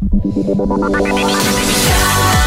Yeah.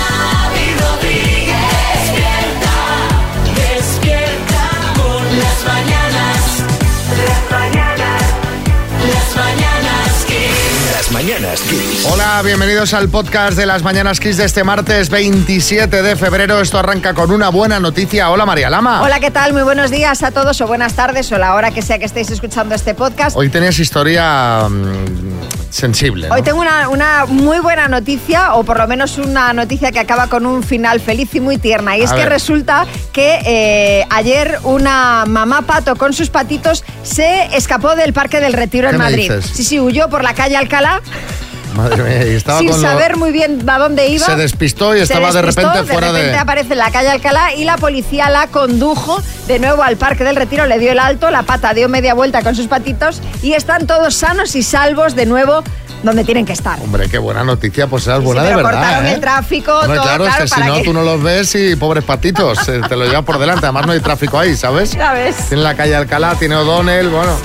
Mañanas Kiss. Hola, bienvenidos al podcast de las Mañanas Kiss de este martes 27 de febrero. Esto arranca con una buena noticia. Hola, María Lama. Hola, ¿qué tal? Muy buenos días a todos o buenas tardes o la hora que sea que estéis escuchando este podcast. Hoy tenías historia mm, sensible. ¿no? Hoy tengo una, una muy buena noticia, o por lo menos una noticia que acaba con un final feliz y muy tierna. Y es que resulta que eh, ayer una mamá pato con sus patitos se escapó del Parque del Retiro ¿Qué en Madrid. dices? Sí, sí, huyó por la calle Alcalá Madre mía, y estaba sin con lo- saber muy bien a dónde iba. Se despistó y Se estaba de despistó, repente fuera de repente de... aparece en la calle Alcalá y la policía la condujo de nuevo al Parque del Retiro, le dio el alto, la pata dio media vuelta con sus patitos y están todos sanos y salvos de nuevo donde tienen que estar. Hombre, qué buena noticia, pues es Sí, buena de pero verdad. cortaron ¿eh? el tráfico, Hombre, todo, claro, claro, es que si no, que- tú no los ves y pobres patitos, eh, te lo llevas por delante. Además, no hay tráfico ahí, ¿sabes? Ya ves. Tiene la calle Alcalá, tiene O'Donnell, bueno.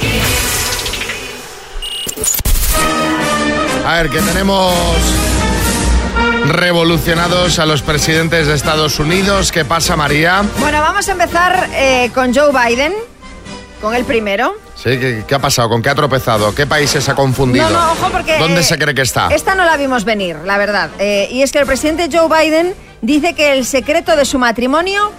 A ver, que tenemos revolucionados a los presidentes de Estados Unidos. ¿Qué pasa, María? Bueno, vamos a empezar eh, con Joe Biden, con el primero. Sí, ¿qué, qué ha pasado? ¿Con qué ha tropezado? ¿Qué países ha confundido? No, no, ojo porque... ¿Dónde eh, se cree que está? Esta no la vimos venir, la verdad. Eh, y es que el presidente Joe Biden dice que el secreto de su matrimonio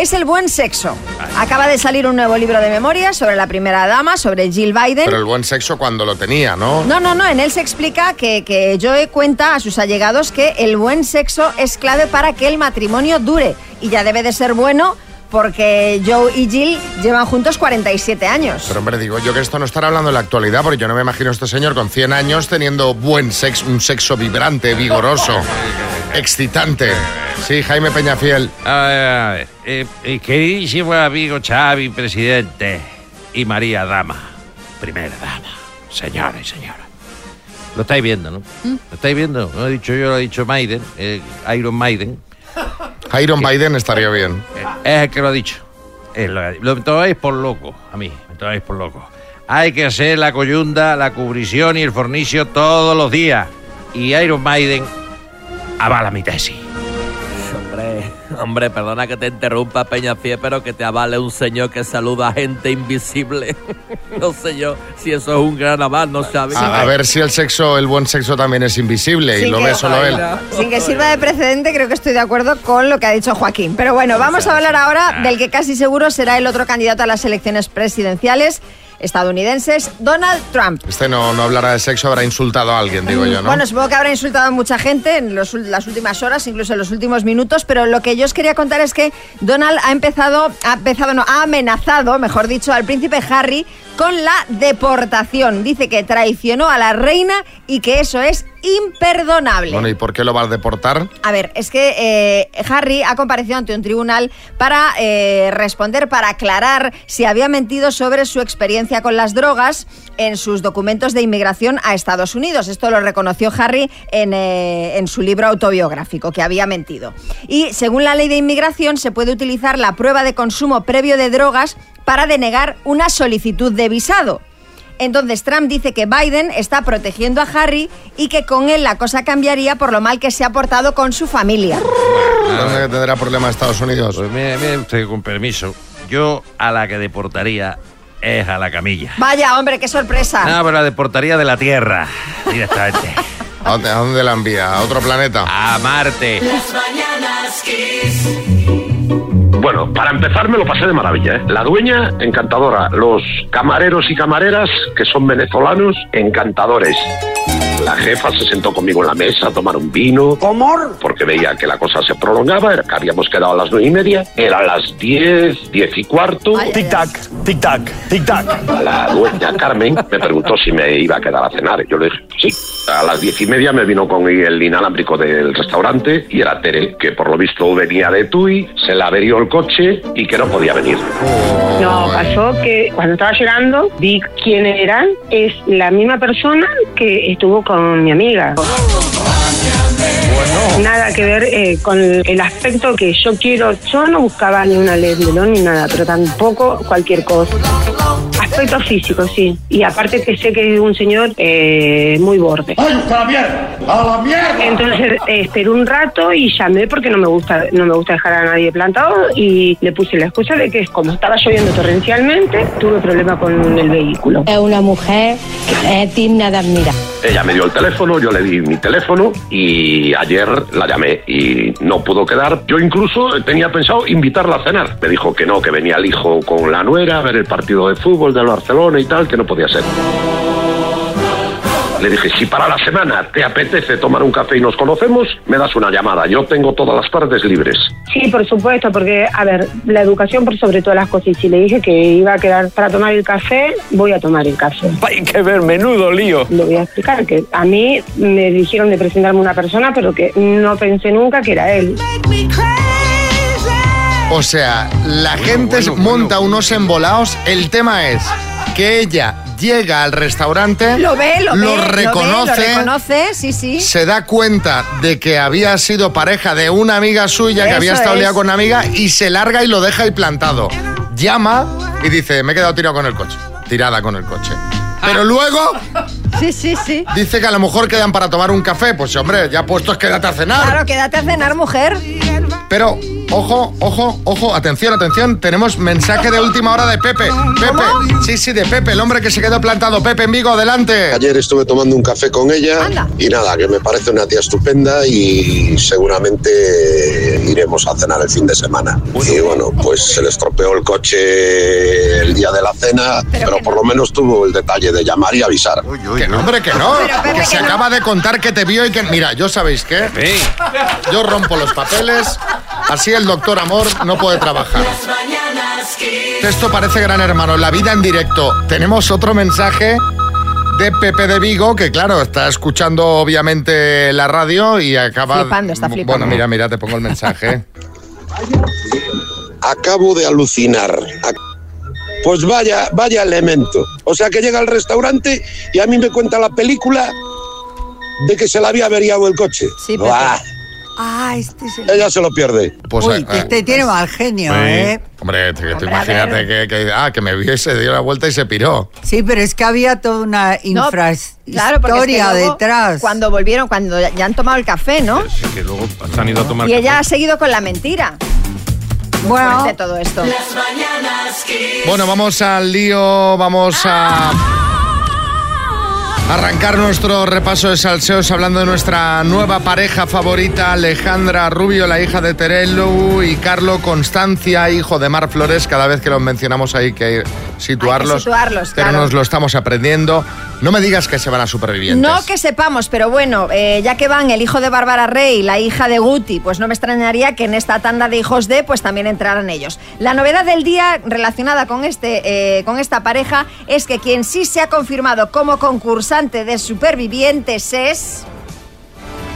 es el buen sexo. Acaba de salir un nuevo libro de memorias sobre la primera dama, sobre Jill Biden. Pero el buen sexo cuando lo tenía, ¿no? No, no, no, en él se explica que, que Joe cuenta a sus allegados que el buen sexo es clave para que el matrimonio dure y ya debe de ser bueno porque Joe y Jill llevan juntos 47 años. Pero hombre, digo yo que esto no estará hablando en la actualidad, porque yo no me imagino a este señor con 100 años teniendo buen sexo, un sexo vibrante, vigoroso, excitante. Sí, Jaime Peñafiel. A ver, a ver. Eh, eh, queridísimo amigo Xavi, presidente, y María Dama, primera dama, señora y señora. Lo estáis viendo, ¿no? Lo estáis viendo. No lo he dicho yo, lo ha dicho Maiden, eh, Iron Maiden. Iron Biden estaría bien. Es el que lo ha dicho. Lo, lo me tomáis por loco, a mí, me tomáis por loco. Hay que hacer la coyunda, la cubrición y el fornicio todos los días. Y Iron Maiden avala mi tesis. Hombre, hombre, perdona que te interrumpa, Peñafiel, pero que te avale un señor que saluda a gente invisible. no sé yo si eso es un gran aval, ¿no sabes? A, a ver si el sexo, el buen sexo también es invisible y lo ve solo él. Sin que sirva de precedente, creo que estoy de acuerdo con lo que ha dicho Joaquín. Pero bueno, vamos a hablar ahora del que casi seguro será el otro candidato a las elecciones presidenciales estadounidenses, Donald Trump. Este no, no hablará de sexo, habrá insultado a alguien, digo yo, ¿no? Bueno, supongo que habrá insultado a mucha gente en los las últimas horas, incluso en los últimos minutos, pero lo que yo os quería contar es que Donald ha empezado, ha empezado, no, ha amenazado, mejor dicho, al príncipe Harry con la deportación. Dice que traicionó a la reina y que eso es imperdonable. Bueno, ¿y por qué lo va a deportar? A ver, es que eh, Harry ha comparecido ante un tribunal para eh, responder, para aclarar si había mentido sobre su experiencia con las drogas en sus documentos de inmigración a Estados Unidos. Esto lo reconoció Harry en, eh, en su libro autobiográfico, que había mentido. Y según la ley de inmigración, se puede utilizar la prueba de consumo previo de drogas para denegar una solicitud de visado. Entonces Trump dice que Biden está protegiendo a Harry y que con él la cosa cambiaría por lo mal que se ha portado con su familia. ¿Dónde tendrá problema Estados Unidos? Pues mire, mire usted, con permiso, yo a la que deportaría es a la camilla. Vaya, hombre, qué sorpresa. No, pero la deportaría de la Tierra, directamente. ¿A dónde, a dónde la envía? ¿A otro planeta? A Marte. Las mañanas Kiss. Bueno, para empezar me lo pasé de maravilla. ¿eh? La dueña, encantadora. Los camareros y camareras, que son venezolanos, encantadores. La jefa se sentó conmigo en la mesa a tomar un vino. ¿Cómo? Porque veía que la cosa se prolongaba, era que habíamos quedado a las nueve y media. Eran las diez, diez y cuarto. Ay. tic-tac, tic-tac. La dueña Carmen me preguntó si me iba a quedar a cenar. Yo le dije, sí. A las diez y media me vino con el inalámbrico del restaurante y era Tere, que por lo visto venía de Tui, se le averió el coche y que no podía venir. No, pasó que cuando estaba llegando vi quién era. Es la misma persona que estuvo con mi amiga. Nada que ver eh, con el aspecto que yo quiero. Yo no buscaba ni una ley ni nada, pero tampoco cualquier cosa. Aspecto físico, sí. Y aparte que sé que es un señor eh, muy borde. ¡Ay, a la mierda! ¡A la mierda! Entonces eh, esperé un rato y llamé porque no me gusta no me gusta dejar a nadie plantado y le puse la excusa de que como estaba lloviendo torrencialmente tuve problema con el vehículo. Es una mujer que es digna de admirar. Ella me dio el teléfono, yo le di mi teléfono y ayer la llamé y no pudo quedar. Yo incluso tenía pensado invitarla a cenar. Me dijo que no, que venía el hijo con la nuera a ver el partido de fútbol del Barcelona y tal, que no podía ser. Le dije, si para la semana te apetece tomar un café y nos conocemos, me das una llamada. Yo tengo todas las tardes libres. Sí, por supuesto, porque, a ver, la educación por sobre todas las cosas. Y si le dije que iba a quedar para tomar el café, voy a tomar el café. Hay que ver, menudo lío. Le voy a explicar que a mí me dijeron de presentarme una persona, pero que no pensé nunca que era él. O sea, la gente bueno, monta bueno. unos embolados. El tema es que ella llega al restaurante, Lo ve, lo, ve. lo ve, reconoce, lo reconoce, sí, sí. se da cuenta de que había sido pareja de una amiga suya, que había estado es. liada con una amiga, y se larga y lo deja ahí plantado. Llama y dice, me he quedado tirado con el coche. Tirada con el coche. Pero luego Sí, sí, sí. dice que a lo mejor quedan para tomar un café. Pues hombre, ya puestos, quédate a cenar. Claro, quédate a cenar, mujer. Pero, ojo, ojo, ojo, atención, atención, tenemos mensaje de última hora de Pepe. Pepe, sí, sí, de Pepe, el hombre que se quedó plantado. Pepe en Vigo, adelante. Ayer estuve tomando un café con ella Anda. y nada, que me parece una tía estupenda y seguramente iremos a cenar el fin de semana. Y bueno, pues se le estropeó el coche el día de la cena, pero, por lo menos tuvo el detalle de llamar y avisar. Que no, hombre, que no. Pero, Pepe, que se que no. acaba de contar que te vio y que. Mira, yo sabéis qué. Ven. Yo rompo los papeles. Así el doctor Amor no puede trabajar. Esto parece gran hermano. La vida en directo. Tenemos otro mensaje de Pepe de Vigo, que claro, está escuchando obviamente la radio y acaba. Flipando, está flipando. Bueno, mira, mira, te pongo el mensaje. Acabo de alucinar. Pues vaya, vaya elemento. O sea que llega al restaurante y a mí me cuenta la película de que se le había averiado el coche. Sí, Pepe. Ah, este es el... ella se lo pierde. Pues, Uy, eh, este tiene mal genio, ¿eh? Hombre, tú Hombre, imagínate que, que- ah, que me vio y se dio la vuelta y se piró. Sí, pero es que había toda una No, infrahistoria claro, porque es que luego, detrás. Cuando volvieron, cuando ya han tomado el café, ¿no? Sí, que luego se han ido a tomar Y ella ha seguido con la mentira. Bueno, De todo esto. Las mañanas Kiss. Bueno, vamos al lío, vamos a arrancar nuestro repaso de salseos hablando de nuestra nueva pareja favorita, Alejandra Rubio, la hija de Terelu, y Carlo Constancia, hijo de Mar Flores. Cada vez que los mencionamos hay que situarlos. Hay que situarlos, pero claro. nos lo estamos aprendiendo. No me digas que se van a supervivientes. No que sepamos, pero bueno, eh, ya que van el hijo de Bárbara Rey y la hija de Guti, pues no me extrañaría que en esta tanda de hijos de, pues también entraran ellos. La novedad del día relacionada con, este, eh, con esta pareja es que quien sí se ha confirmado como concursante de supervivientes es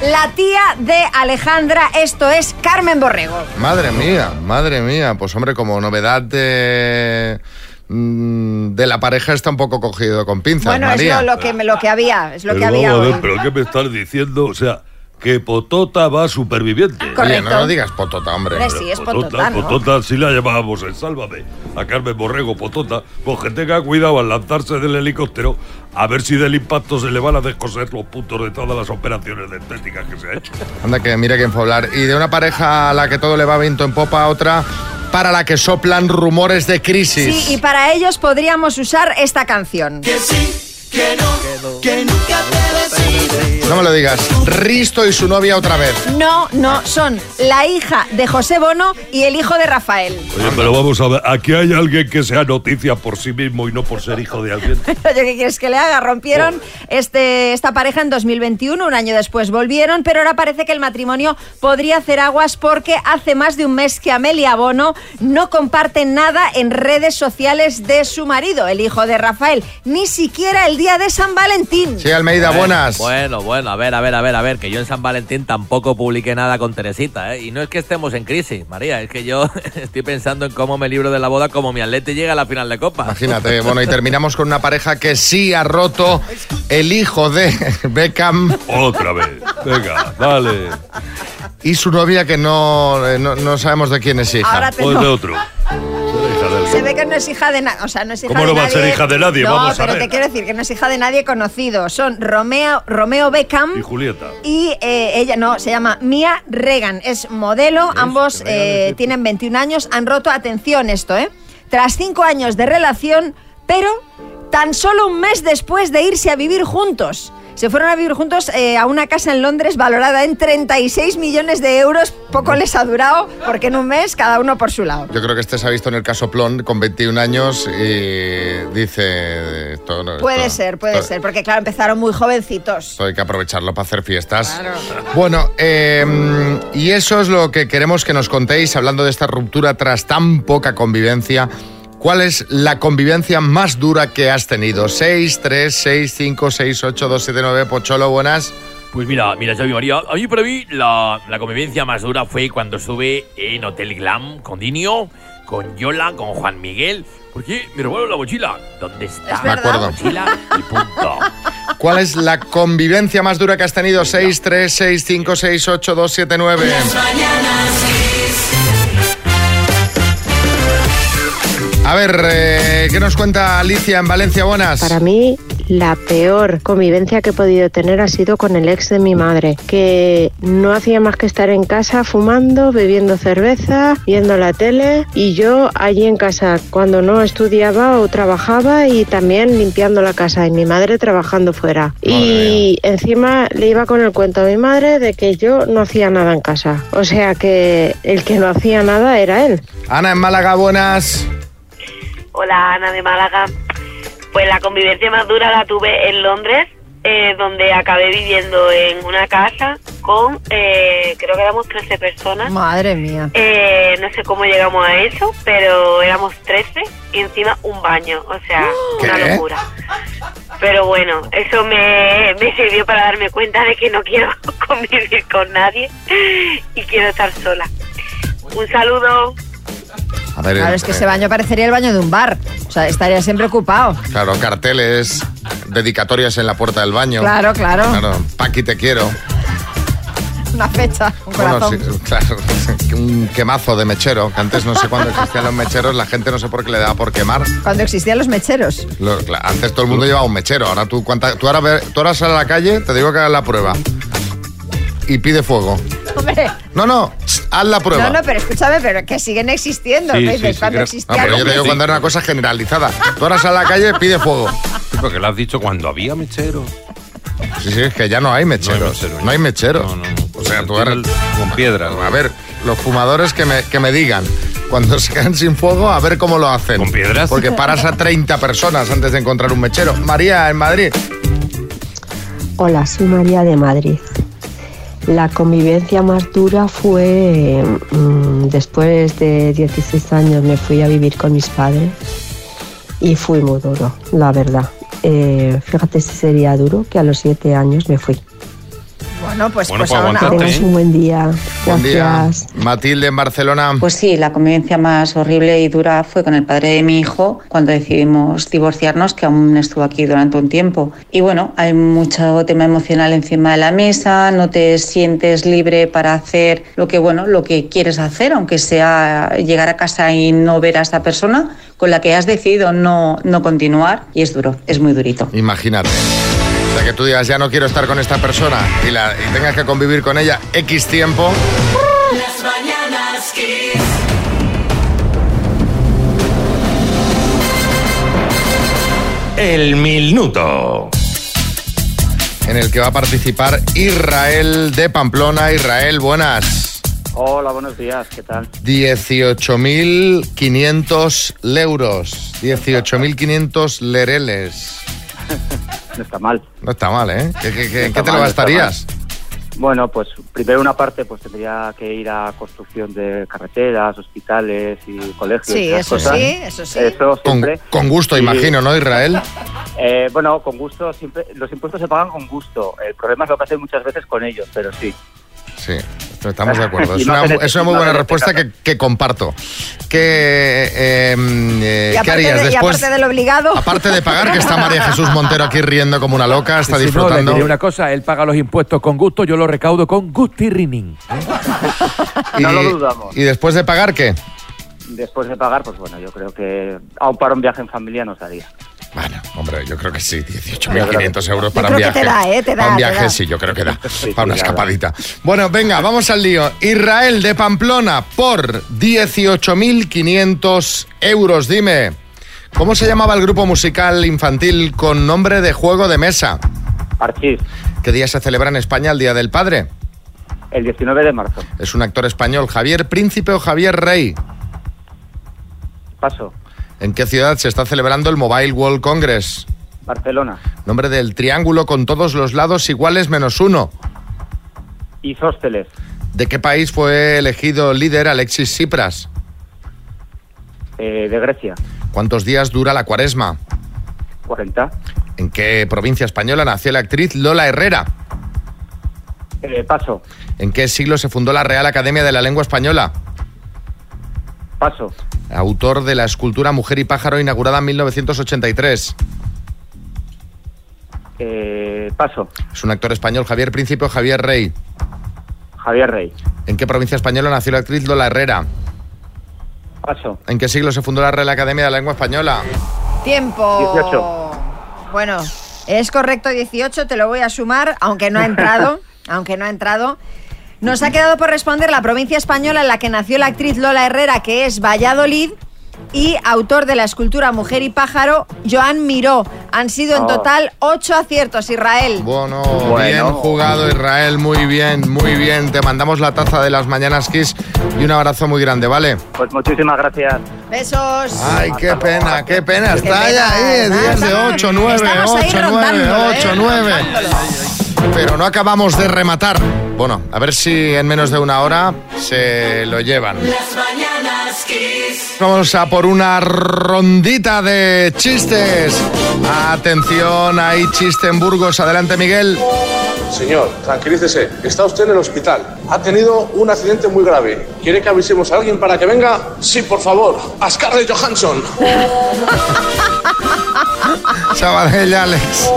la tía de Alejandra, esto es Carmen Borrego. Madre mía, madre mía. Pues hombre, como novedad de, de la pareja está un poco cogido con pinzas, bueno, María. es lo, lo que, lo que había, es lo que había vamos a ver, pero ¿qué me estás diciendo? O sea, que Potota va superviviente. Oye, Correcto. no, no digas potota, hombre. Hombre, sí, es Potota, ¿no? Potota, sí la llamábamos en Sálvame. A Carmen Borrego, Potota. Pues que tenga cuidado al lanzarse del helicóptero, a ver si del impacto se le van a descoser los puntos de todas las operaciones de estética que se ha hecho. Anda, que mire quién fue a hablar. Y de una pareja a la que todo le va viento en popa, a otra para la que soplan rumores de crisis. Sí, y para ellos podríamos usar esta canción. Que sí, que no, que nunca te decides. No me lo digas. Risto y su novia otra vez. No, no, son la hija de José Bono y el hijo de Rafael. Oye, pero vamos a ver, aquí hay alguien que sea noticia por sí mismo y no por ser hijo de alguien. Oye, ¿qué quieres que le haga? Rompieron este, esta pareja en 2021, un año después volvieron, pero ahora parece que el matrimonio podría hacer aguas porque hace más de un mes que Amelia Bono no comparte nada en redes sociales de su marido, el hijo de Rafael, ni siquiera el día de San Valentín. Sí, Almeida, buenas. Bueno, bueno, a ver, a ver, a ver, a ver, que yo en San Valentín tampoco publiqué nada con Teresita, ¿eh? Y no es que estemos en crisis, María, es que yo estoy pensando en cómo me libro de la boda como mi atleti llega a la final de Copa. Imagínate, bueno, y terminamos con una pareja que sí ha roto el hijo de Beckham Otra vez. Venga, dale. y su novia que no, eh, no, no sabemos de quién es hija. Ahora te no. de otro. No es hija de nadie. O sea, no es hija ¿Cómo de no va a ser hija de nadie? No, Vamos a pero ver. te quiero decir que no es hija de nadie conocido. Son Romeo, Romeo Beckham Y Julieta. y eh, ella, no, se llama Mia Regan. Es modelo, ambos eh, tienen 21 años. Han roto, atención esto, ¿eh? Tras cinco años de relación, pero tan solo un mes después de irse a vivir juntos. Se fueron a vivir juntos eh, a una casa en Londres valorada en 36 millones de euros. Poco les ha durado porque en un mes cada uno por su lado. Yo creo que este se ha visto en el caso Plon con 21 años y dice... Esto, no- Puede esto- ser, puede esto- ser, porque claro, empezaron muy jovencitos. esto hay que aprovecharlo para hacer fiestas. Bueno, eh, y eso es lo que queremos que nos contéis, hablando de esta ruptura tras tan poca convivencia. ¿Cuál es la convivencia más dura que has tenido? 6, 3, 6, 5, 6, 8, 2, 7, 9, Pocholo, buenas. Pues mira, mira, Xavi María, a mí para mí la, la convivencia más dura fue cuando estuve en Hotel Glam con Dinio, con Yola, con Juan Miguel, porque me robaron la mochila. ¿Dónde está Me acuerdo. la mochila? Y punto. ¿Cuál es la convivencia más dura que has tenido? 6, 3, 6, 5, 6, 8, 2, 7, 9. A ver, eh, ¿qué nos cuenta Alicia en Valencia? Buenas. Para mí, la peor convivencia que he podido tener ha sido con el ex de mi madre, que no hacía más que estar en casa fumando, bebiendo cerveza, viendo la tele y yo allí en casa cuando no estudiaba o trabajaba y también limpiando la casa y mi madre trabajando fuera. Y encima le iba con el cuento a mi madre de que yo no hacía nada en casa. O sea que el que no hacía nada era él. Ana en Málaga, buenas. Hola, Ana de Málaga. Pues la convivencia más dura la tuve en Londres, eh, donde acabé viviendo en una casa con, eh, creo que éramos 13 personas. Madre mía. Eh, no sé cómo llegamos a eso, pero éramos 13 y encima un baño, o sea, una ¿Qué? locura. Pero bueno, eso me, me sirvió para darme cuenta de que no quiero convivir con nadie y quiero estar sola. Un saludo. A ver, Claro, es que ese baño parecería el baño de un bar. O sea, estaría siempre ocupado. Claro, carteles, dedicatorias en la puerta del baño. Claro, claro. Claro, Paqui te quiero. Una fecha, un Bueno, corazón. sí, claro, un quemazo de mechero, que antes no sé cuándo existían los mecheros, la gente no sé por qué le daba por quemar. Cuando existían los mecheros. Lo- antes todo el mundo llevaba un mechero, ahora tú, cuánta- tú, ahora, tú ahora sales a la calle, te digo que hagas la prueba. Y pide fuego. Hombre, No, no, haz la prueba. no, no, pero escúchame, pero que siguen existiendo. Sí, cuando creo- No, existían pero yo te digo cuando era una cosa generalizada. Tú ahora a la calle, pide fuego. Sí, porque lo has dicho cuando había mechero. Sí, sí, es que ya no hay mecheros. No hay mecheros. O sea, tú ahora... Con piedras. A ver, los fumadores que me, que me digan, cuando se quedan sin fuego, a ver cómo lo hacen. ¿Con piedras? Porque paras a 30 personas antes de encontrar un mechero. María, en Madrid. Hola, soy María de Madrid. La convivencia más dura fue mm, después de 16 años me fui a vivir con mis padres y fue muy duro, la verdad. Eh, fíjate si sería duro que a los 7 años me fui. Bueno, pues, Bueno, pues pues un buen día. Buen día. Gracias. Matilde, en Barcelona. Pues sí, la convivencia más horrible y dura fue con el padre de mi hijo cuando decidimos divorciarnos, que aún estuvo aquí durante un tiempo. Y bueno, hay mucho tema emocional encima de la mesa, no te sientes libre para hacer lo que bueno, lo que quieres hacer, aunque sea llegar a casa y no ver a esa persona con la que has decidido no, no continuar. Y es duro, es muy durito. Imagínate. Que tú digas, ya no quiero estar con esta persona y, la, y tengas que convivir con ella X tiempo. Las mañanas Kiss. El minuto. En el que va a participar Israel de Pamplona. Israel, buenas. Hola, buenos días, ¿qué tal? 18.500 euros. 18.500 lereles. No está mal. No está mal, ¿eh? ¿Qué, qué- qué- No ¿en está qué te lo no gastarías? Bueno, pues primero una parte pues tendría que ir a construcción de carreteras, hospitales y colegios. Sí, eso cosas. sí, eso sí. Eso Con, siempre. con gusto, Y- imagino, ¿no, Israel? Eh, bueno, con gusto siempre. Los impuestos se pagan con gusto. El problema es lo que hacen muchas veces con ellos, pero sí. Sí, estamos de acuerdo. Y Es una, este- es una muy buena en este respuesta que, que comparto. ¿Qué, eh, eh, ¿qué aparte, harías de, y después? aparte del obligado. Aparte de pagar, que está María Jesús Montero aquí riendo como una loca, está Sí, no, le disfrutando. diré una cosa, él paga los impuestos con gusto, yo los recaudo con gustirrining. y, No lo dudamos. ¿Y después de pagar qué? después de pagar, pues bueno, yo creo que aún para un viaje en familia nos daría. Hombre, yo creo que sí, 18.500 euros para un viaje. te da, ¿eh? Te da, Para un te viaje da. sí, yo creo que da. Sí, para una escapadita. Bueno, venga, vamos al lío. Israel de Pamplona por 18.500 euros. Dime, ¿cómo se llamaba el grupo musical infantil con nombre de juego de mesa? Archís, ¿Qué día se celebra en España el Día del Padre? el 19 de marzo. Es un actor español, Javier Príncipe o Javier Rey. Paso, ¿En qué ciudad se está celebrando el Mobile World Congress? Barcelona. Nombre del triángulo con todos los lados iguales menos uno. Isósteles, ¿De qué país fue elegido líder Alexis Tsipras? eh, de Grecia. ¿Cuántos días dura la cuaresma? 40. ¿En qué provincia española nació la actriz Lola Herrera? Eh, paso, ¿En qué siglo se fundó la Real Academia de la Lengua Española? Paso, Autor de la escultura Mujer y Pájaro inaugurada en 1983. eh, paso, Es un actor español, Javier Príncipe o Javier Rey. Javier Rey. ¿En qué provincia española nació la actriz Lola Herrera? Paso, ¿En qué siglo se fundó la Real Academia de la Lengua Española? Tiempo. 18. Bueno, es correcto 18, te lo voy a sumar, aunque no ha entrado, aunque no ha entrado. Nos ha quedado por responder la provincia española en la que nació la actriz Lola Herrera, que es Valladolid, y autor de la escultura Mujer y Pájaro, Joan Miró. Han sido en Oh. total ocho aciertos, Israel. Bueno, Bueno. bien jugado Israel, muy bien, muy bien. Te mandamos la taza de las mañanas Kiss y un abrazo muy grande, ¿vale? Pues muchísimas gracias. Besos. Ay, qué pena, qué pena. Qué Está pena, ahí, nada, 10 de nada. 8, 9, Estamos ahí 8, 9, rondándolo, 8, ¿eh? 9. Pero no acabamos de rematar. Bueno, a ver si en menos de una hora se lo llevan. Las mañanas Kiss. Vamos a por una rondita de chistes. Atención, hay chiste en Burgos. Adelante, Miguel. Señor, tranquilícese. Está usted en el hospital. Ha tenido un accidente muy grave. ¿Quiere que avisemos a alguien para que venga? Sí, por favor. A Scarlett Johansson. Sabadell, Alex.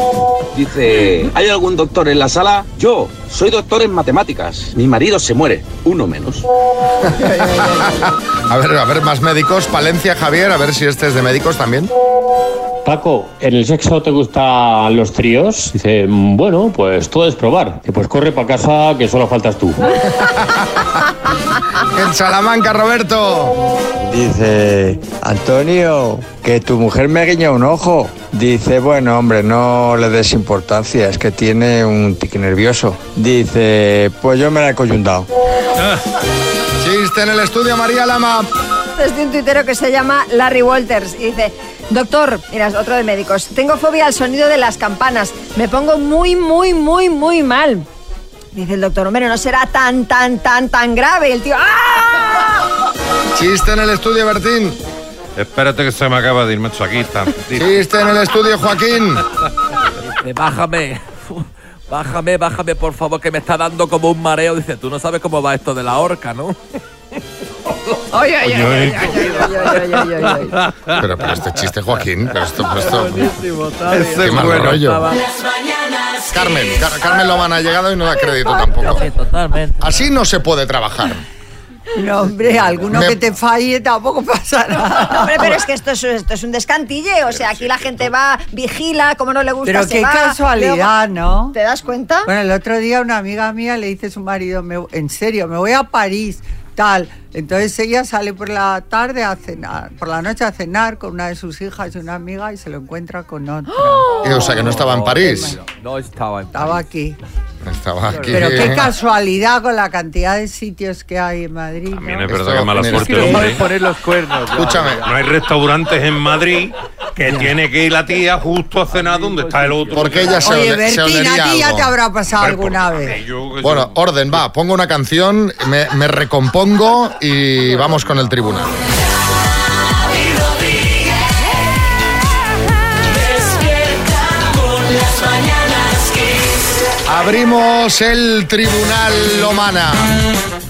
Dice, ¿hay algún doctor en la sala? Yo, soy doctor en matemáticas. Mi marido se muere, uno menos. A ver, a ver, más médicos. Palencia, Javier, a ver si este es de médicos también. Paco, ¿en el sexo te gustan los tríos? Dice, "Mm, bueno, pues todo es probar. Dice, pues corre para casa que solo faltas tú. En Salamanca, Roberto. Dice, Antonio, que tu mujer me guiña un ojo. Dice, bueno, hombre, no le des importancia, es que tiene un tic nervioso. Dice, pues yo me la he coyundado. Chiste en el estudio, María Lama. Desde un tuitero que se llama Larry Walters y dice, doctor, mira, es otro de médicos, tengo fobia al sonido de las campanas, me pongo muy, muy, muy, muy mal. Dice el doctor, hombre, no será tan, tan, tan, tan grave. Y el tío, ¡ah! Chiste en el estudio, Bertín. Espérate que se me acaba de ir, macho, aquí está. Chiste en el estudio, Joaquín. Dice, bájame. Bájame, bájame, por favor, que me está dando como un mareo. Dice, tú no sabes cómo va esto de la horca, ¿no? Ay, ay, ay, Oye, ay, ay. Pero, pero este chiste, Joaquín, pero esto, pero esto- qué mal bueno rollo. estaba. Carmen, Car- Carmen Lomana ha llegado y no da crédito tampoco. totalmente. Así no se puede trabajar. No, hombre, alguno Me- que te falle tampoco pasa nada. No, hombre, pero es que esto es, esto es un descantille. O sea, aquí la gente va, vigila, como no le gusta, Pero se qué va, casualidad, ¿no? ¿Te das cuenta? Bueno, el otro día una amiga mía le dice a su marido, "Me- en serio, me voy a París, tal. Entonces ella sale por la tarde a cenar, por la noche a cenar con una de sus hijas y una amiga y se lo encuentra con otra. O sea, que no estaba en París. No estaba en Estaba aquí. Estaba aquí. Pero qué casualidad con la cantidad de sitios que hay en Madrid. También ¿no? es verdad que mala suerte, es que no poner los cuernos. Escúchame. No hay restaurantes en Madrid que tiene que ir la tía justo a cenar donde está el otro. Porque ella se, Oye, se Bertín, olería a ti ya te habrá pasado alguna por- vez. yo Bueno, orden, va, pongo una canción, me, me recompongo y vamos con el tribunal. Abrimos el tribunal Lomana.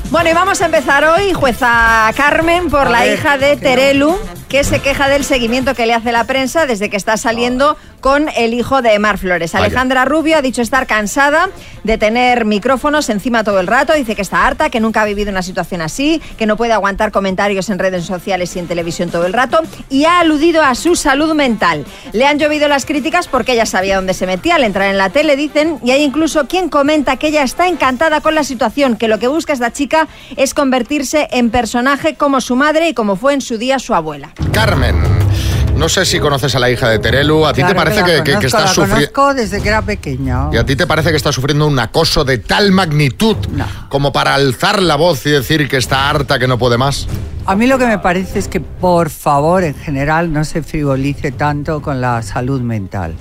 Bueno, y vamos a empezar hoy, jueza Carmen, por A la ver, hija de no. Que se queja del seguimiento que le hace la prensa desde que está saliendo con el hijo de Mar Flores. Alejandra Rubio ha dicho estar cansada de tener micrófonos encima todo el rato, dice que está harta, que nunca ha vivido una situación así, que no puede aguantar comentarios en redes sociales y en televisión todo el rato y ha aludido a su salud mental. Le han llovido las críticas porque ella sabía dónde se metía al entrar en la tele, dicen, y hay incluso quien comenta que ella está encantada con la situación, que lo que busca esta chica es convertirse en personaje como su madre y como fue en su día su abuela. Carmen, no sé si conoces a la hija de Terelu. ¿A ti Claro te parece la que, que conozco, está la sufriendo... conozco desde que era pequeña. ¿Y a ti te parece que está sufriendo un acoso de tal magnitud como para alzar la voz y decir que está harta, que no puede más? A mí lo que me parece es que, por favor, en general, no se frivolice tanto con la salud mental.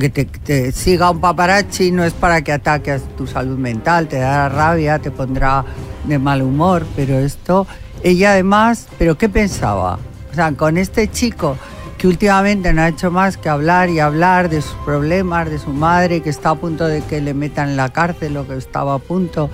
Que te, te siga un paparazzi no es para que ataques tu salud mental, te dará rabia, te pondrá de mal humor, pero esto, ella además, ¿pero qué pensaba? O sea, con este chico que últimamente no ha hecho más que hablar y hablar de sus problemas, de su madre, que está a punto de que le metan en la cárcel o que estaba a punto.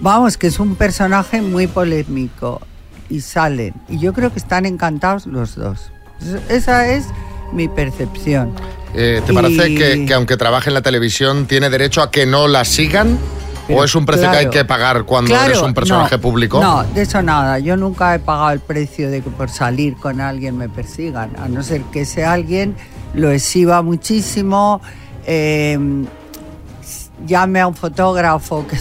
Vamos, que es un personaje muy polémico y salen. Y yo creo que están encantados los dos. Es- Esa es mi percepción. Eh, ¿Te Y- parece que, que aunque trabaje en la televisión tiene derecho a que no la sigan? ¿O es un precio que hay que pagar cuando Claro, eres un personaje no, público? No, de eso nada. Yo nunca he pagado el precio de que por salir con alguien me persigan, a no ser que ese alguien lo exhiba muchísimo, eh, llame a un fotógrafo que,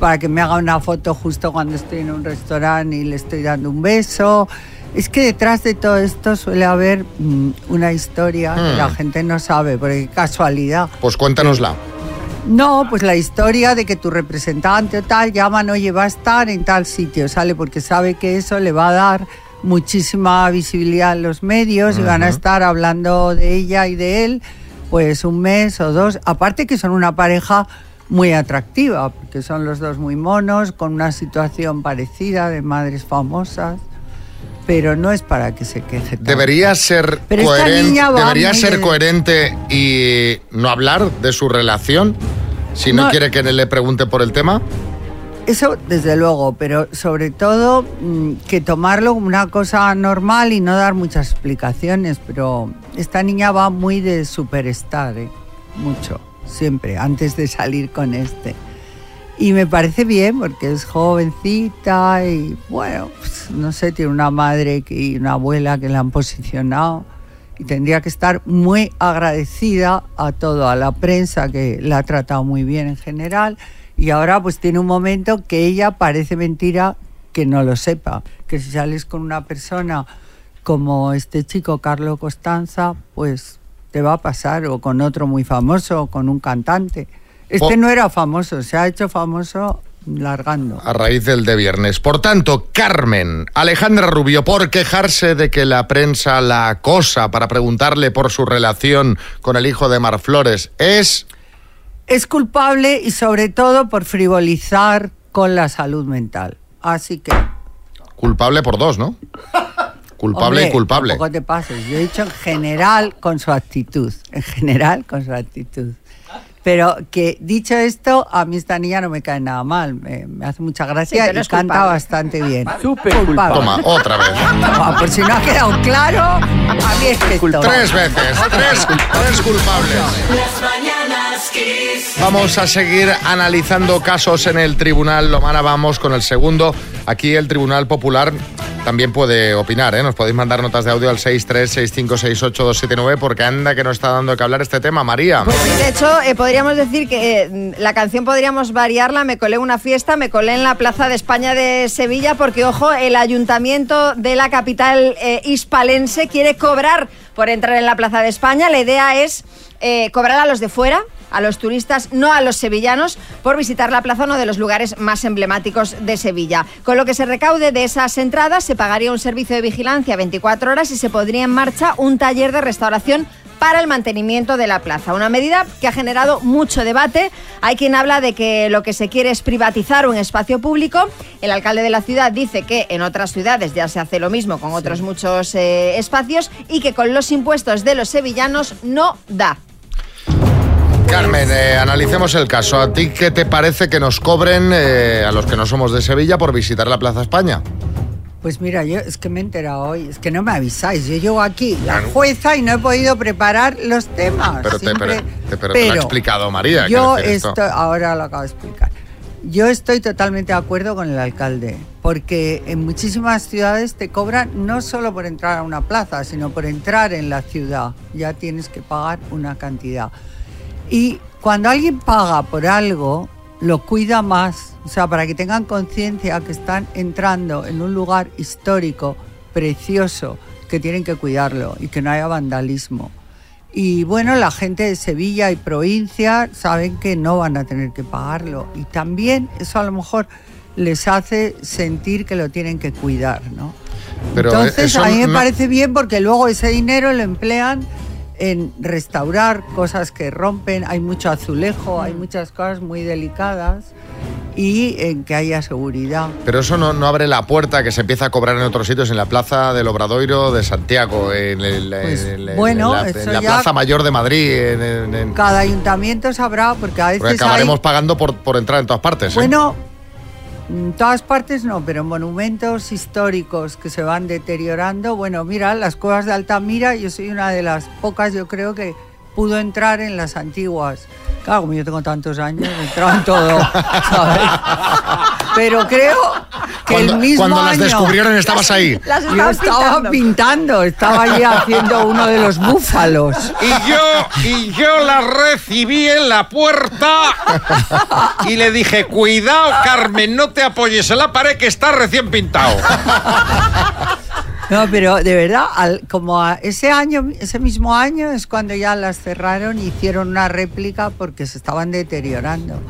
para que me haga una foto justo cuando estoy en un restaurante y le estoy dando un beso. Es que detrás de todo esto suele haber mm, una historia que Hmm. la gente no sabe, porque casualidad. Pues cuéntanosla. No, pues la historia de que tu representante o tal llaman, oye, va a estar en tal sitio, sale porque sabe que eso le va a dar muchísima visibilidad en los medios y van a estar hablando de ella y de él, pues un mes o dos. Aparte que son una pareja muy atractiva, porque son los dos muy monos, con una situación parecida de madres famosas, pero no es para que se queje. tanto. Debería ser coherente, debería ser coherente y no hablar de su relación si no, No. quiere que le pregunte por el tema. Eso desde luego, pero sobre todo mm, que tomarlo como una cosa normal y no dar muchas explicaciones, pero esta niña va muy de superstar, ¿eh? mucho, siempre, antes de salir con este. Y me parece bien porque es jovencita y bueno, pues, no sé, tiene una madre y una abuela que la han posicionado y tendría que estar muy agradecida a todo, a la prensa que la ha tratado muy bien en general y ahora pues tiene un momento que ella parece mentira que no lo sepa, que si sales con una persona como este chico Carlos Costanza, pues te va a pasar o con otro muy famoso o con un cantante. Este no era famoso, se ha hecho famoso largando. A raíz del de viernes. Por tanto, Carmen, Alejandra Rubio, por quejarse de que la prensa la acosa para preguntarle por su relación con el hijo de Mar Flores, es Es culpable y sobre todo por frivolizar con la salud mental. Así que... culpable por dos, ¿no? Culpable Hombre, y culpable. Tampoco te pases. Yo he dicho en general con su actitud. En general con su actitud. Pero que dicho esto, a mí esta niña no me cae nada mal. Me, me hace mucha gracia Sí, y canta culpable. bastante bien. Súper culpable. Toma, otra vez. Toma, por si no ha quedado claro, a mí es que. Tres veces, tres, tres culpables. Las mañanas Kiss. Vamos a seguir analizando casos en el tribunal. Lomana, vamos con el segundo. Aquí el Tribunal Popular también puede opinar, ¿eh? Nos podéis mandar notas de audio al 636568279 porque anda que no está dando que hablar este tema, María. De hecho, eh, podríamos decir que eh, la canción podríamos variarla. Me colé una fiesta, me colé en la Plaza de España de Sevilla, porque, ojo, el ayuntamiento de la capital eh, hispalense quiere cobrar por entrar en la Plaza de España. La idea es eh, cobrar a los de fuera, a los turistas, no a los sevillanos, por visitar la plaza, uno de los lugares más emblemáticos de Sevilla. Con lo que se recaude de esas entradas, se pagaría un servicio de vigilancia 24 horas y se pondría en marcha un taller de restauración para el mantenimiento de la plaza. Una medida que ha generado mucho debate. Hay quien habla de que lo que se quiere es privatizar un espacio público. El alcalde de la ciudad dice que en otras ciudades ya se hace lo mismo con otros muchos eh, espacios y que con los impuestos de los sevillanos no da. Carmen, eh, analicemos el caso. ¿A ti qué te parece que nos cobren eh, a los que no somos de Sevilla por visitar la Plaza España? Pues mira, yo es que me he enterado hoy, es que no me avisáis. Yo llego aquí, la jueza, y no he podido preparar los temas. Pero te, pero, te- pero te lo ha explicado María. Yo esto. estoy, ahora lo acabo de explicar. Yo estoy totalmente de acuerdo con el alcalde, porque en muchísimas ciudades te cobran no solo por entrar a una plaza, sino por entrar en la ciudad. Ya tienes que pagar una cantidad. Y cuando alguien paga por algo, lo cuida más. O sea, para que tengan conciencia que están entrando en un lugar histórico, precioso, que tienen que cuidarlo y que no haya vandalismo. Y bueno, la gente de Sevilla y provincia saben que no van a tener que pagarlo. Y también eso a lo mejor les hace sentir que lo tienen que cuidar, ¿no? Pero Entonces eso a mí me no- parece bien porque luego ese dinero lo emplean en restaurar cosas que rompen, hay mucho azulejo, hay muchas cosas muy delicadas y en que haya seguridad. Pero eso no, no abre la puerta que se empieza a cobrar en otros sitios, en la plaza del Obradoiro de Santiago, en, el- Pues, en- en bueno, la, en la Plaza Mayor de Madrid. Cada ayuntamiento sabrá porque a porque veces acabaremos hay- pagando por, por entrar en todas partes. ¿eh? En todas partes no, pero en monumentos históricos que se van deteriorando. Bueno, mira, las cuevas de Altamira, yo soy una de las pocas, yo creo que pudo entrar en las antiguas. Claro, como yo tengo tantos años, he entrado en todo, ¿sabes? Pero creo que Cuando- el mismo cuando las descubrieron estabas ahí. Las Yo estaba pintando, estaba allí haciendo uno de los búfalos. Y yo, y yo la recibí en la puerta y le dije, cuidado, Carmen, no te apoyes en la pared que está recién pintado. No, pero de verdad, al- como a ese año, ese mismo año es cuando ya las cerraron y hicieron una réplica porque se estaban deteriorando.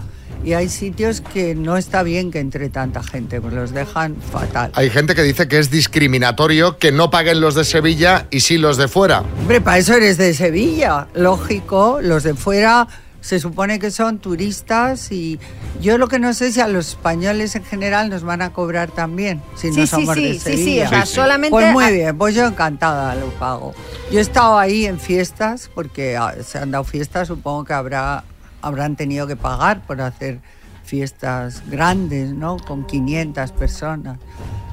Y hay sitios que no está bien que entre tanta gente, pues los dejan fatal. Hay gente que dice que es discriminatorio que no paguen los de Sevilla y sí los de fuera. Hombre, para eso eres de Sevilla, lógico, los de fuera se supone que son turistas y yo lo que no sé si a los españoles en general nos van a cobrar también, si Sí, no sí, somos sí, de sí, sí, Sevilla. o sea, Sí, sí. solamente Pues muy a- bien, pues yo encantada lo pago. Yo he estado ahí en fiestas, porque ah, se han dado fiestas, supongo que habrá, habrán tenido que pagar por hacer fiestas grandes, ¿no? Con 500 personas.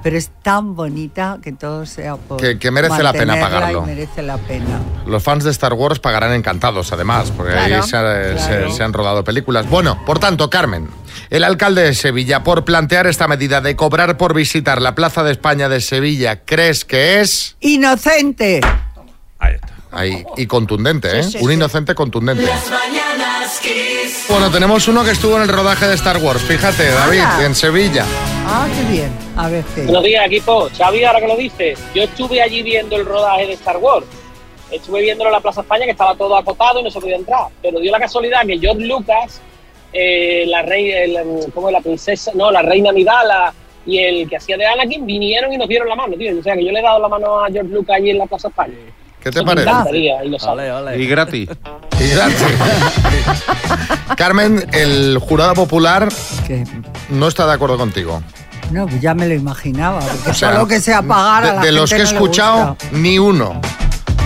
Pero es tan bonita que todo sea por Que- que merece la pena pagarlo. Y merece la pena. Los fans de Star Wars pagarán encantados, además, porque Claro, ahí se, ha- se- claro. se han rodado películas. Bueno, por tanto, Carmen, el alcalde de Sevilla, por plantear esta medida de cobrar por visitar la Plaza de España de Sevilla, ¿crees que es...? ¡Inocente! Ahí, y contundente, ¿eh? Sí, sí, Un sí. inocente contundente. Bueno, tenemos uno que estuvo en el rodaje de Star Wars, fíjate, David, Anda. en Sevilla. Ah, qué bien. A ver qué. Buenos días, equipo. Xavi, ahora que lo dices, yo estuve allí viendo el rodaje de Star Wars. Estuve viéndolo en la Plaza España, que estaba todo acotado y no se podía entrar. Pero dio la casualidad que George Lucas, eh, la rey, el, em, ¿cómo es la princesa? No, la reina Midala y el que hacía de Anakin vinieron y nos dieron la mano, tío. O sea, que yo le he dado la mano a George Lucas allí en la Plaza España. ¿Qué te parece? encantaría, y lo sabe. Y gratis. Y gratis. Carmen, el jurado popular ¿Qué? no está de acuerdo contigo. No, pues ya me lo imaginaba. Porque O sea, solo que sea pagar a de, la de los que he no escuchado, ni uno.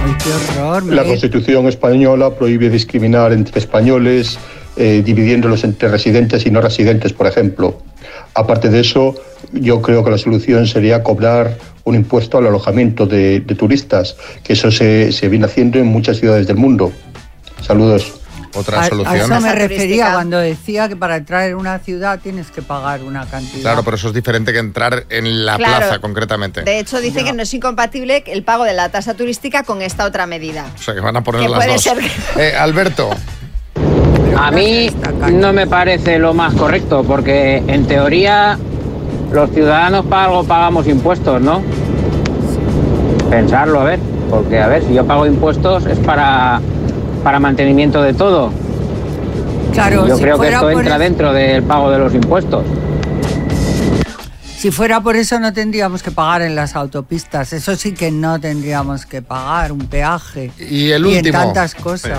Ay, qué horror. La. Constitución española prohíbe discriminar entre españoles, eh, dividiéndolos entre residentes y no residentes, por ejemplo. Aparte de eso, yo creo que la solución sería cobrar un impuesto al alojamiento de, de turistas, que eso se, se viene haciendo en muchas ciudades del mundo. Saludos. Otra A, a solución. eso me refería cuando decía que para entrar en una ciudad tienes que pagar una cantidad. Claro, pero eso es diferente que entrar en la Claro. plaza concretamente. De hecho, dice que no es incompatible el pago de la tasa turística con esta otra medida. O sea, que van a poner Que las puede dos. ser Eh, Alberto, A mí no me parece lo más correcto, porque en teoría los ciudadanos para algo pagamos impuestos, ¿no? Pensarlo, a ver, porque a ver, si yo pago impuestos es para, para mantenimiento de todo. Claro, yo si creo que esto entra eso- dentro del pago de los impuestos. Si fuera por eso no tendríamos que pagar en las autopistas. Eso sí que no tendríamos que pagar un peaje. Y el en último. tantas cosas.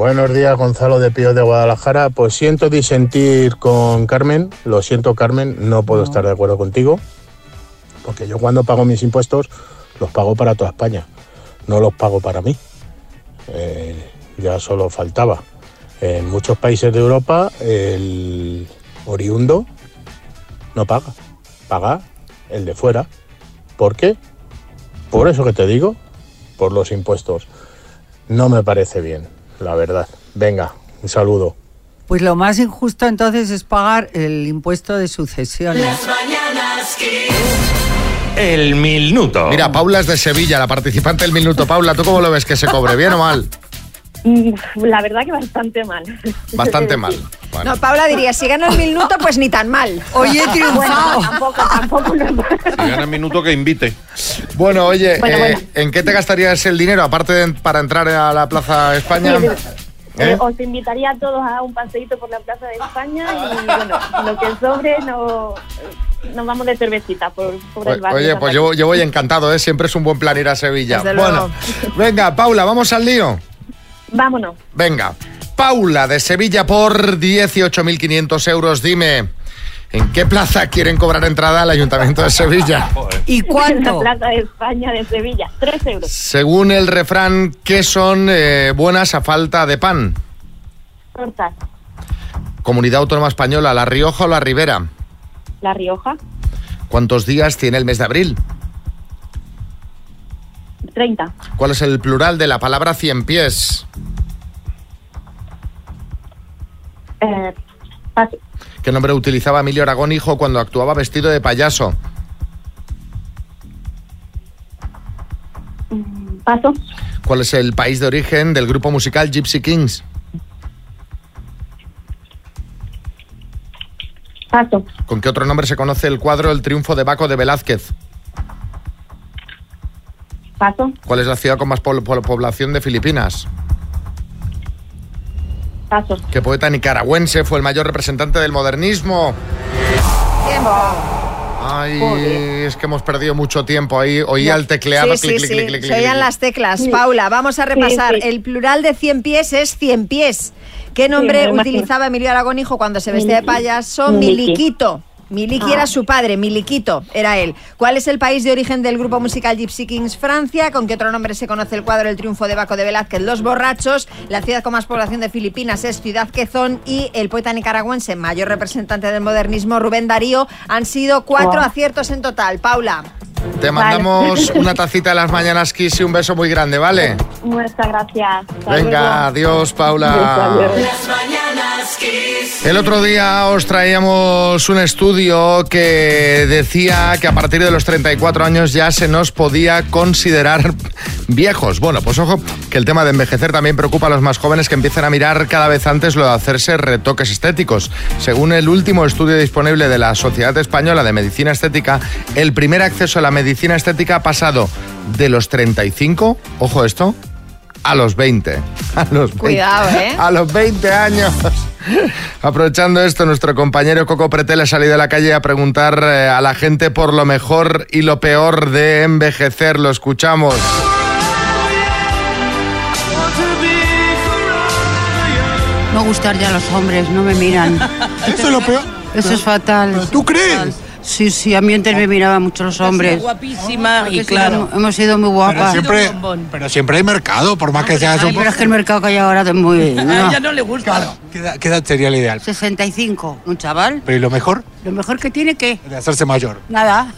Buenos días, Gonzalo de Pío de Guadalajara. Pues siento disentir con Carmen. Lo siento, Carmen, no puedo estar de acuerdo contigo. Porque yo cuando pago mis impuestos los pago para toda España. No los pago para mí. Eh, ya solo faltaba. En muchos países de Europa el oriundo no paga. Paga el de fuera. ¿Por qué? Por eso que te digo, por los impuestos. No me parece bien, la verdad. Venga, un saludo. Pues lo más injusto entonces es pagar el impuesto de sucesiones. Las mañanas. El minuto. Mira, Paula es de Sevilla, la participante del minuto. Paula, ¿tú cómo lo ves que se cobre? ¿Bien o mal? Mm, La verdad que bastante mal. Bastante mal. No, Paula diría, si gano el minuto, pues ni tan mal. Oye, Bueno, tampoco, tampoco. no- Si gana minuto que invite. Bueno, oye, Bueno, eh, bueno. ¿en qué te gastarías el dinero? Aparte de para entrar a la Plaza España. Sí, ¿Eh? Eh, Os invitaría a todos a un paseíto por la Plaza de España y bueno, lo que sobre no, nos vamos de cervecita por, por el barrio. Oye, pues yo, yo voy encantado, ¿eh? Siempre es un buen plan ir a Sevilla. Desde bueno, luego. venga, Paula, vamos al lío. Vámonos. Venga, Paula de Sevilla por 18.500 euros. Dime, ¿en qué plaza quieren cobrar entrada al Ayuntamiento de Sevilla? ¿Y La Plaza de España de Sevilla, tres euros. Según el refrán, ¿qué son eh, buenas a falta de pan? Tortas, Comunidad Autónoma Española, ¿La Rioja o La Ribera? La Rioja, ¿Cuántos días tiene el mes de abril? 30. ¿Cuál es el plural de la palabra cien pies? Eh, paso, ¿Qué nombre utilizaba Emilio Aragón hijo cuando actuaba vestido de payaso? paso, ¿Cuál es el país de origen del grupo musical Gypsy Kings? paso, ¿Con qué otro nombre se conoce el cuadro El triunfo de Baco de Velázquez? Paso, ¿Cuál es la ciudad con más po- po- población de Filipinas? paso. ¿Qué poeta nicaragüense fue el mayor representante del modernismo? Tiempo. Ay, es que hemos perdido mucho tiempo ahí. Oía el tecleado. Sí, clic, sí, clic, sí. clic, clic, Se oían las teclas. Sí. Paula, vamos a repasar. sí. El plural de cien pies es cien pies. ¿Qué nombre utilizaba Emilio Aragón hijo cuando se vestía de payaso? Miliquito. Miliki Ah. era su padre, Miliquito era él. ¿Cuál es el país de origen del grupo musical Gypsy Kings? Francia. ¿Con qué otro nombre se conoce el cuadro El triunfo de Baco de Velázquez? Los borrachos. La ciudad con más población de Filipinas es Ciudad Quezón. Y el poeta nicaragüense, mayor representante del modernismo, Rubén Darío. Han sido cuatro aciertos en total. Paula. Te mandamos una tacita de las mañanas Kiss y un beso muy grande, ¿vale? Muchas gracias. Hasta Venga, luego. adiós, Paula. Las mañanas Kiss. El otro día os traíamos un estudio que decía que a partir de los 34 años ya se nos podía considerar viejos. Bueno, pues ojo, que el tema de envejecer también preocupa a los más jóvenes que empiezan a mirar cada vez antes lo de hacerse retoques estéticos. Según el último estudio disponible de la Sociedad Española de Medicina Estética, el primer acceso a la medicina estética ha pasado de los 35, ojo esto, a los 20. A los 20, Cuidado, ¿eh? A los 20 años. Aprovechando esto, nuestro compañero Coco Pretel ha salido a la calle a preguntar eh, a la gente por lo mejor y lo peor de envejecer. Lo escuchamos. No gustar ya a los hombres, no me miran. ¿Eso es lo peor? Eso es fatal. ¿Tú crees? Sí, sí, a mí antes me miraban mucho los hombres. guapísima Porque y sido- claro. hemos sido muy Pero guapas. siempre, pero siempre hay mercado, por más que seas Ay, un pero es que el mercado que hay ahora es muy... A ella no le gusta. ¿Qué edad, qué edad sería la ideal? 65, un chaval. Pero ¿y lo mejor? Lo mejor que tiene, ¿qué? De hacerse mayor. Nada.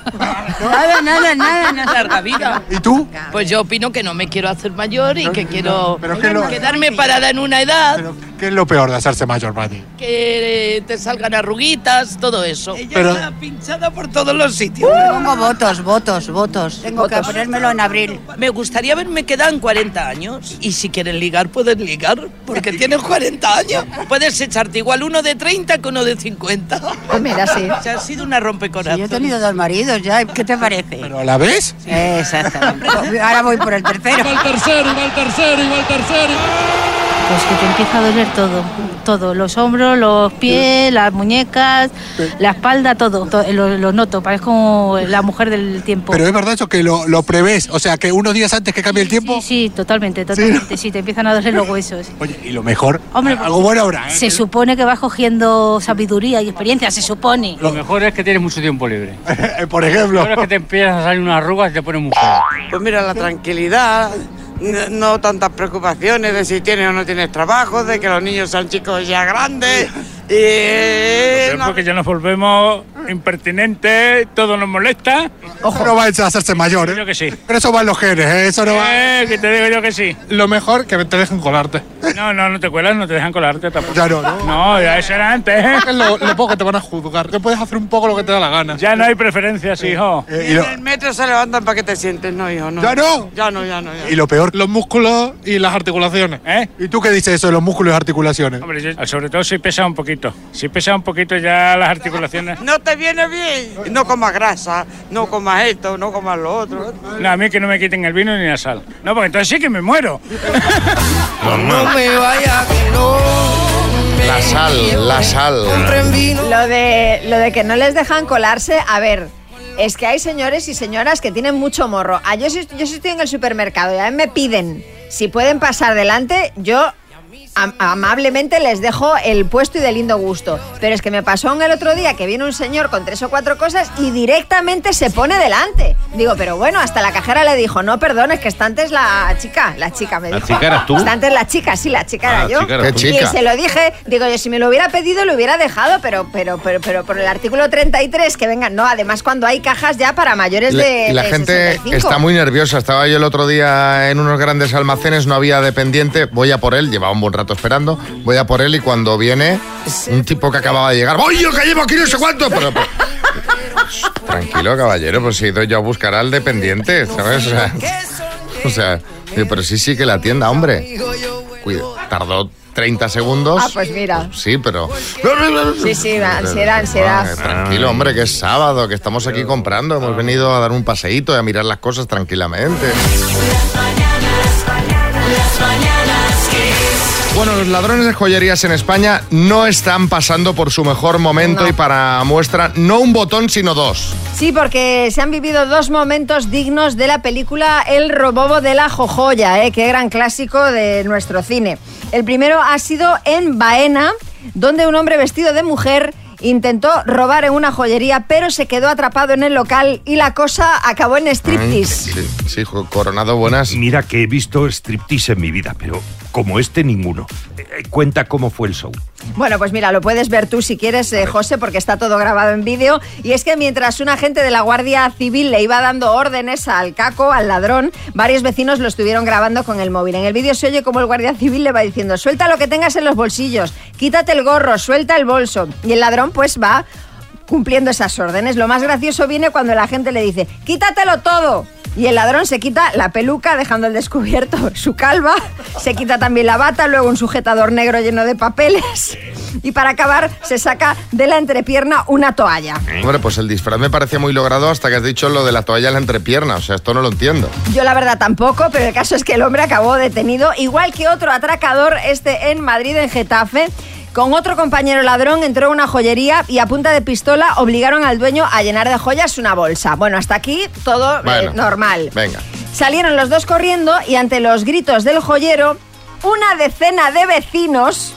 nada, nada, nada, nada. Larga vida. ¿Y tú? Pues yo opino que no me quiero hacer mayor y que quiero pero que lo- quedarme parada en una edad ¿Qué es lo peor de hacerse mayor para ti? que te salgan arruguitas, todo eso. Ella Pero- está pinchada por todos los sitios. Pongo votos, votos, votos. Tengo que ponérmelo en abril. Me gustaría verme quedado en 40 años. Y si quieren ligar, pueden ligar, porque tienes 40 años. Puedes echarte igual uno de 30 que uno de 50. Pues mira, sí. O sea, ha sido una rompecorazón. Yo he tenido dos maridos ya, ¿qué te parece? ¿Pero a la vez? Exactamente. Ahora voy por el tercero. Va el tercero, va el tercero, y va el tercero. Pues que te empieza a doler todo, todo, los hombros, los pies, las muñecas, la espalda, todo, to- lo, lo noto, parezco como la mujer del tiempo. Pero es verdad eso que lo, lo prevés, o sea, que unos días antes que cambie el tiempo. Sí, sí, totalmente, totalmente, sí, te empiezan a doler los huesos. Oye, y lo mejor, Hombre, algo bueno ahora, ¿eh? Se supone que vas cogiendo sabiduría y experiencia, se supone. Lo mejor es que tienes mucho tiempo libre. Por ejemplo. Lo peor es que te empiezan a salir unas arrugas y te pones muy feo. Pues mira, la tranquilidad, no, no tantas preocupaciones de si tienes o no tienes trabajo, de que los niños son chicos ya grandes. Y Porque ya nos volvemos impertinentes, todo nos molesta. Ojo. No va a hacerse mayor, ¿eh? Yo que sí. Pero eso va en los genes, ¿eh? Eso no va... Eh, que te digo yo que sí. Lo mejor que te dejen colarte. No, no, no te cuelas, no te dejan colarte tampoco. Ya no, ¿no? No, ya eso era antes, ¿eh? Es lo, lo poco que te van a juzgar. Que puedes hacer un poco lo que te da la gana. Ya no hay preferencias, hijo. Eh, Y y, lo, en el metro se levantan para que te sientes, no, hijo, no. ¿Ya no? Ya no, ya no. Ya. y lo peor, los músculos y las articulaciones. ¿Eh? ¿Y tú qué dices eso de los músculos y articulaciones? Hombre, yo- sobre todo si pesa un poquito. Si pesa un poquito ya las articulaciones. No te viene bien. No comas grasa, no comas esto, no comas lo otro. No, a mí que no me quiten el vino ni la sal. No, porque entonces sí que me muero. No me vaya que no. La sal, la sal. Lo de, lo de que no les dejan colarse, a ver, es que hay señores y señoras que tienen mucho morro. Ah, yo, si, yo si estoy en el supermercado y a mí me piden si pueden pasar delante, yo am- amablemente les dejo el puesto y de lindo gusto. Pero es que me pasó en el otro día que viene un señor con tres o cuatro cosas y directamente se pone delante. Digo, pero bueno, hasta la cajera le dijo, no, perdón, es que está antes la chica, la chica me ¿La dijo. chica eras tú? Está antes la chica, sí, la chica Ah, era la yo. chica. Y se lo dije, digo yo, si me lo hubiera pedido lo hubiera dejado, pero, pero, pero, pero por el artículo 33 que vengan, no, además cuando hay cajas ya para mayores Le- de y la de gente 65. está muy nerviosa. Estaba yo el otro día en unos grandes almacenes, no había dependiente. Voy a por él, llevaba un buen rato esperando. Voy a por él y cuando viene un tipo que acababa de llegar, ¡Oye, que llevo aquí no sé cuánto! Pero, pero- tranquilo, caballero, pues he ido yo a buscar al dependiente, ¿sabes? O sea, o sea, digo, pero sí, sí que la atienda, hombre. Cuida, tardó 30 segundos. Ah, pues mira. Sí, pero... Sí, sí, ansiedad, ansiedad. Ah, Tranquilo, hombre, que es sábado, que estamos aquí comprando. Hemos venido a dar un paseíto y a mirar las cosas tranquilamente. Bueno, los ladrones de joyerías en España no están pasando por su mejor momento No. y para muestra no un botón sino dos. Sí, porque se han vivido dos momentos dignos de la película El robobo de la jojoya, ¿eh? qué gran clásico de nuestro cine. El primero ha sido en Baena, donde un hombre vestido de mujer intentó robar en una joyería, pero se quedó atrapado en el local y la cosa acabó en striptease. Sí, Coronado Buenas. Mira que he visto striptease en mi vida, pero como este ninguno. Eh, eh, cuenta cómo fue el show. Bueno, pues mira, lo puedes ver tú si quieres, eh, José, porque está todo grabado en vídeo. Y es que mientras un agente de la Guardia Civil le iba dando órdenes al caco, al ladrón, varios vecinos lo estuvieron grabando con el móvil. En el vídeo se oye como el Guardia Civil le va diciendo, suelta lo que tengas en los bolsillos, quítate el gorro, suelta el bolso. Y el ladrón pues va cumpliendo esas órdenes. Lo más gracioso viene cuando la gente le dice, quítatelo todo. Y el ladrón se quita la peluca dejando al descubierto su calva, se quita también la bata, luego un sujetador negro lleno de papeles y para acabar se saca de la entrepierna una toalla. Hombre, pues el disfraz me parecía muy logrado hasta que has dicho lo de la toalla en la entrepierna. O sea, esto no lo entiendo. Yo la verdad tampoco, pero el caso es que el hombre acabó detenido, igual que otro atracador, este en Madrid, en Getafe. Con otro compañero ladrón entró a una joyería y a punta de pistola obligaron al dueño a llenar de joyas una bolsa. Bueno, hasta aquí todo eh, normal. Venga. Salieron los dos corriendo y ante los gritos del joyero, una decena de vecinos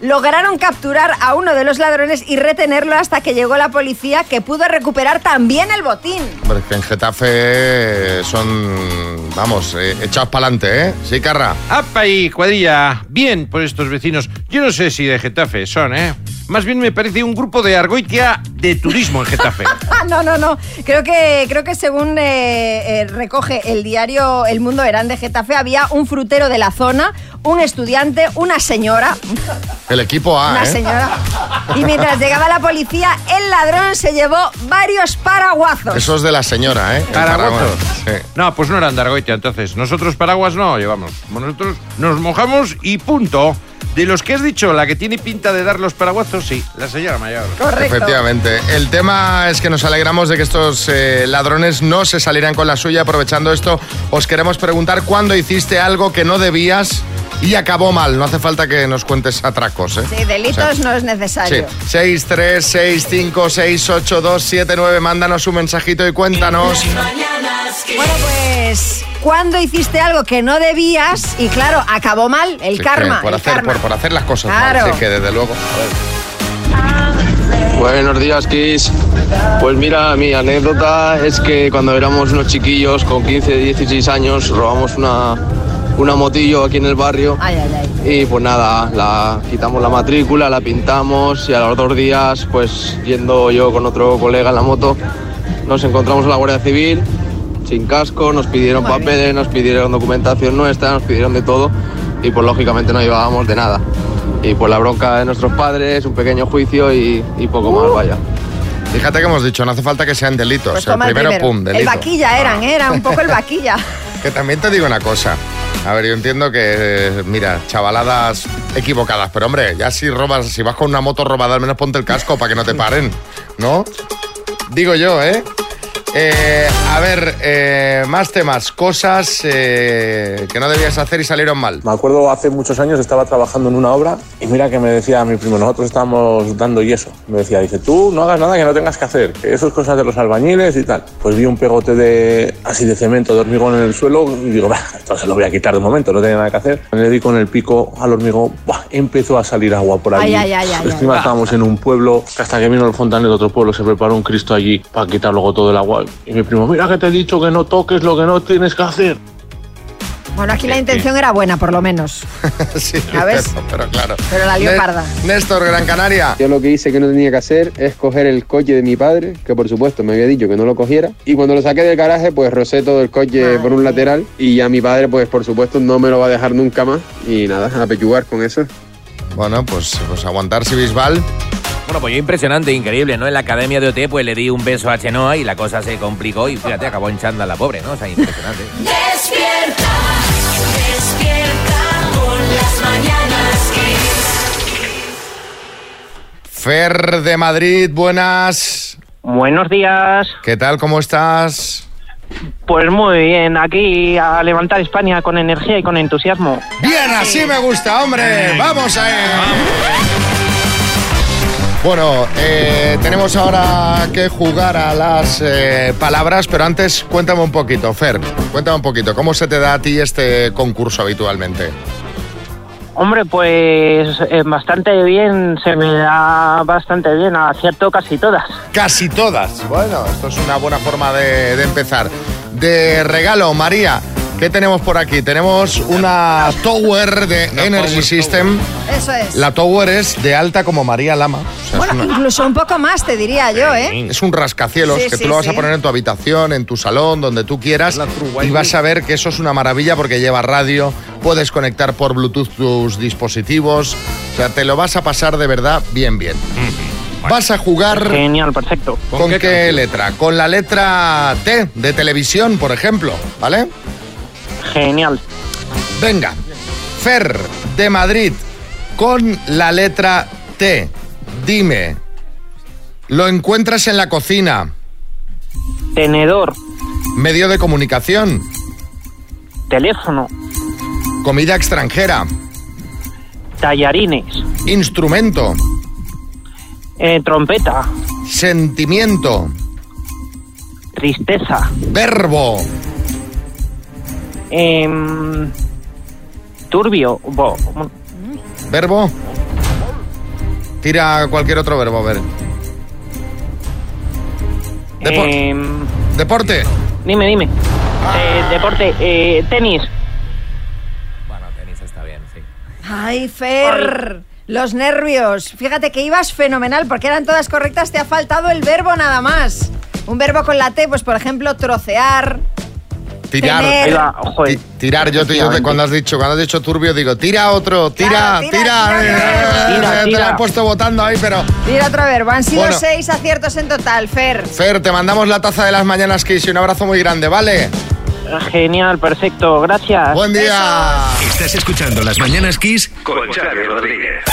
lograron capturar a uno de los ladrones y retenerlo hasta que llegó la policía que pudo recuperar también el botín. Hombre, es que en Getafe son, vamos, eh, echados para adelante, ¿eh? Sí, Carra. ¡Apa ahí, cuadrilla! Bien por estos vecinos. Yo no sé si de Getafe son, ¿eh? Más bien me parece un grupo de argoitia de turismo en Getafe. Ah, no, no, no. Creo que, creo que según eh, eh, recoge el diario El Mundo Verán de Getafe, había un frutero de la zona, un estudiante, una señora, El equipo A, una ¿eh? señora. Y mientras llegaba la policía, el ladrón se llevó varios paraguazos. Eso es de la señora, ¿eh? El ¿Paraguazos? Sí. No, pues no eran de argoitia, entonces. Nosotros paraguas no llevamos. Nosotros nos mojamos y punto. De los que has dicho, la que tiene pinta de dar los paraguazos, sí, la señora mayor. Efectivamente. El tema es que nos alegramos de que estos eh, ladrones no se salieran con la suya. Aprovechando esto, os queremos preguntar cuándo hiciste algo que no debías y acabó mal. No hace falta que nos cuentes atracos, ¿eh? Sí, delitos O sea, no es Sí, necesario. 6, 3, 6, 5, 6, 8, 2, 7, 9. Mándanos un mensajito y cuéntanos. Bueno, pues, ¿cuándo hiciste algo que no debías? Y claro, acabó mal, el Sí, karma. que Por el hacer, karma. por, por hacer las cosas Claro. mal. Sí, que desde luego. Buenos días, Kiss. Pues mira, mi anécdota es que cuando éramos unos chiquillos con 15, 16 años robamos una, una motillo aquí en el barrio. Ay, ay, ay. Y pues nada, la quitamos la matrícula, la pintamos y a los dos días, pues yendo yo con otro colega en la moto, nos encontramos a la Guardia Civil sin casco, nos pidieron papeles, nos pidieron documentación nuestra, nos pidieron de todo y pues lógicamente no llevábamos de nada. Y pues la bronca de nuestros padres, un pequeño juicio y, y poco más, vaya. Fíjate que hemos dicho, no hace falta que sean delitos. Pues el toma el primero, primero. pum, el delito. vaquilla eran, ¿eh? era un poco el vaquilla. Que también te digo una cosa. A ver, yo entiendo que, mira, chavaladas equivocadas, pero hombre, ya si robas, si vas con una moto robada, al menos ponte el casco para que no te paren, ¿no? Digo yo, ¿eh? Eh, a ver, eh, más temas, cosas eh, que no debías hacer y salieron mal. Me acuerdo hace muchos años estaba trabajando en una obra y mira que me decía mi primo, nosotros estábamos dando yeso. Me decía, dice, tú no hagas nada que no tengas que hacer, que eso es cosas de los albañiles y tal. Pues vi un pegote de así de cemento, de hormigón en el suelo y digo, "Bah, esto se lo voy a quitar de momento, no tenía nada que hacer. Le di con el pico al hormigón, ¡buah! empezó a salir agua por allí. Ay, ay, ay, ay, Encima estábamos en un pueblo que hasta que vino el fontanero de otro pueblo se preparó un Cristo allí para quitar luego todo el agua. Y mi primo, mira que te he dicho que no toques lo que no tienes que hacer. Bueno, aquí la intención era buena, por lo menos. sí, ¿Sabes? Pero, pero claro. Pero la lió Ne- parda. Néstor, Gran Canaria. Yo lo que hice que no tenía que hacer es coger el coche de mi padre, que por supuesto me había dicho que no lo cogiera, y cuando lo saqué del garaje pues rocé todo el coche por un lateral y ya mi padre pues por supuesto no me lo va a dejar nunca más y nada, a pechugar con eso. Bueno, pues, pues aguantarse Bisbal. Bueno, pues yo impresionante, increíble, ¿no? En la academia de OT, pues le di un beso a Chenoa y la cosa se complicó y fíjate, acabó en chanda la pobre, ¿no? O sea, impresionante. Despierta, despierta con las mañanas. Fer de Madrid, buenas. Buenos días. ¿Qué tal? ¿Cómo estás? Pues muy bien, aquí a levantar España con energía y con entusiasmo. Bien, así me gusta, hombre. Vamos a Bueno, eh, tenemos ahora que jugar a las eh, palabras, pero antes cuéntame un poquito, Fer, cuéntame un poquito, ¿cómo se te da a ti este concurso habitualmente? Hombre, pues eh, bastante bien, se me da bastante bien, acierto casi todas. Casi todas. Bueno, esto es una buena forma de, de empezar. De regalo, María, ¿qué tenemos por aquí? Tenemos una Tower de Energy System. Eso es. La Tower es de alta como María Lama. O sea, es Bueno, una- incluso un poco más, te diría yo, ¿eh? Es un rascacielos Sí, que sí, tú lo vas a poner en tu habitación, en tu salón, donde tú quieras. Y vas a ver que eso es una maravilla porque lleva radio, puedes conectar por Bluetooth tus dispositivos. O sea, te lo vas a pasar de verdad bien, bien. Vas a jugar. Genial, perfecto. ¿Con qué, letra? Con la letra T de televisión, por ejemplo, ¿vale? Genial. Venga, Fer de Madrid, con la letra T. Dime, ¿lo encuentras en la cocina? Tenedor. Medio de comunicación. Teléfono. Comida extranjera. Tallarines. Instrumento. Eh, trompeta. Sentimiento. Tristeza. Verbo. Em, turbio. Bo- Verbo. Tira cualquier otro verbo, a ver. Em, Deporte. dime, dime. Eh, deporte. eh, tenis. Ay, Fer. Los nervios. Fíjate que ibas fenomenal porque eran todas correctas. Te ha faltado el verbo nada más. Un verbo con la T, pues por ejemplo, trocear. Tirar. Ti- tirar, yo, te- cuando has dicho, cuando has dicho turbio, digo, tira otro, tira, Claro, tira, tira, eh, tira, eh, te tira. la he puesto votando ahí, pero. Mira otro verbo. Han sido Bueno. seis aciertos en total, Fer. Fer, te mandamos la taza de las mañanas Kiss y un abrazo muy grande, ¿vale? Genial, perfecto. Gracias. Buen día. Estás escuchando Las Mañanas Kiss con Xavi Rodríguez.